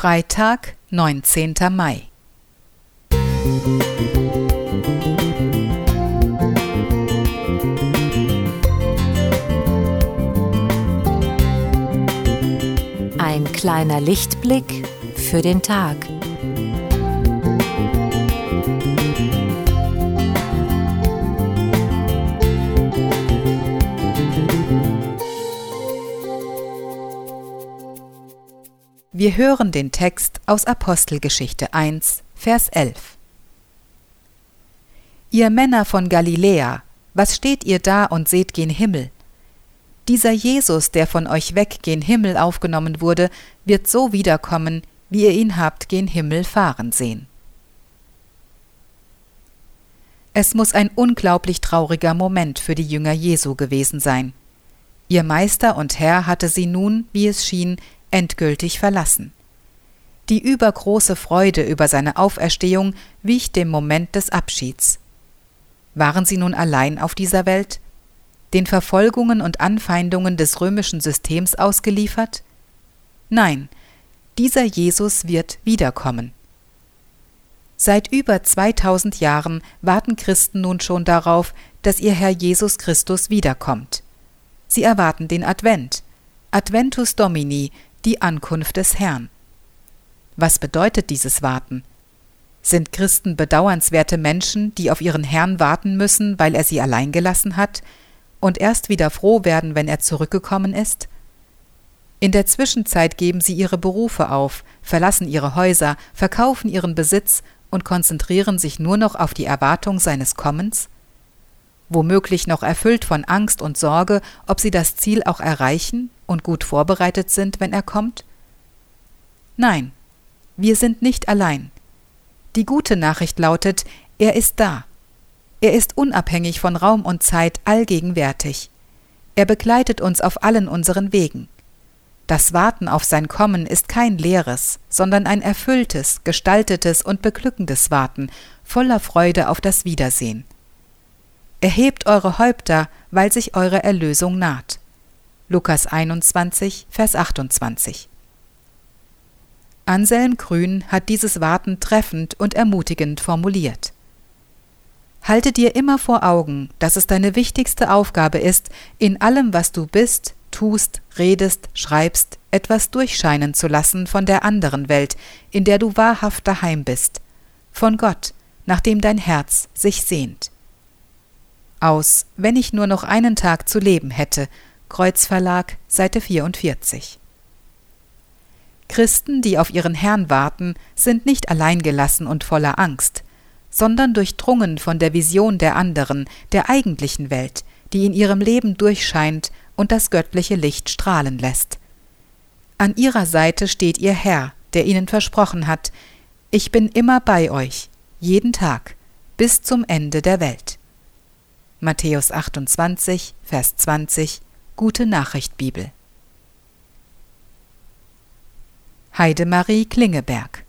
Freitag, 19. Mai. Ein kleiner Lichtblick für den Tag. Wir hören den Text aus Apostelgeschichte 1, Vers 11. Ihr Männer von Galiläa, was steht ihr da und seht gen Himmel? Dieser Jesus, der von euch weg gen Himmel aufgenommen wurde, wird so wiederkommen, wie ihr ihn habt gen Himmel fahren sehen. Es muss ein unglaublich trauriger Moment für die Jünger Jesu gewesen sein. Ihr Meister und Herr hatte sie nun, wie es schien, endgültig verlassen. Die übergroße Freude über seine Auferstehung wich dem Moment des Abschieds. Waren sie nun allein auf dieser Welt? Den Verfolgungen und Anfeindungen des römischen Systems ausgeliefert? Nein, dieser Jesus wird wiederkommen. Seit über 2000 Jahren warten Christen nun schon darauf, dass ihr Herr Jesus Christus wiederkommt. Sie erwarten den Advent, Adventus Domini, die Ankunft des Herrn. Was bedeutet dieses Warten? Sind Christen bedauernswerte Menschen, die auf ihren Herrn warten müssen, weil er sie allein gelassen hat, und erst wieder froh werden, wenn er zurückgekommen ist? In der Zwischenzeit geben sie ihre Berufe auf, verlassen ihre Häuser, verkaufen ihren Besitz und konzentrieren sich nur noch auf die Erwartung seines Kommens? Womöglich noch erfüllt von Angst und Sorge, ob sie das Ziel auch erreichen und gut vorbereitet sind, wenn er kommt? Nein, wir sind nicht allein. Die gute Nachricht lautet, er ist da. Er ist unabhängig von Raum und Zeit allgegenwärtig. Er begleitet uns auf allen unseren Wegen. Das Warten auf sein Kommen ist kein leeres, sondern ein erfülltes, gestaltetes und beglückendes Warten, voller Freude auf das Wiedersehen. Erhebt eure Häupter, weil sich eure Erlösung naht. Lukas 21, Vers 28. Anselm Grün hat dieses Warten treffend und ermutigend formuliert. Halte dir immer vor Augen, dass es deine wichtigste Aufgabe ist, in allem, was du bist, tust, redest, schreibst, etwas durchscheinen zu lassen von der anderen Welt, in der du wahrhaft daheim bist, von Gott, nach dem dein Herz sich sehnt. Aus Wenn ich nur noch einen Tag zu leben hätte Kreuzverlag, Seite 44. Christen, die auf ihren Herrn warten, sind nicht alleingelassen und voller Angst, sondern durchdrungen von der Vision der anderen, der eigentlichen Welt, die in ihrem Leben durchscheint und das göttliche Licht strahlen lässt. An ihrer Seite steht ihr Herr, der ihnen versprochen hat, ich bin immer bei euch, jeden Tag, bis zum Ende der Welt. Matthäus 28, Vers 20 Gute Nachricht Bibel. Heidemarie Klingeberg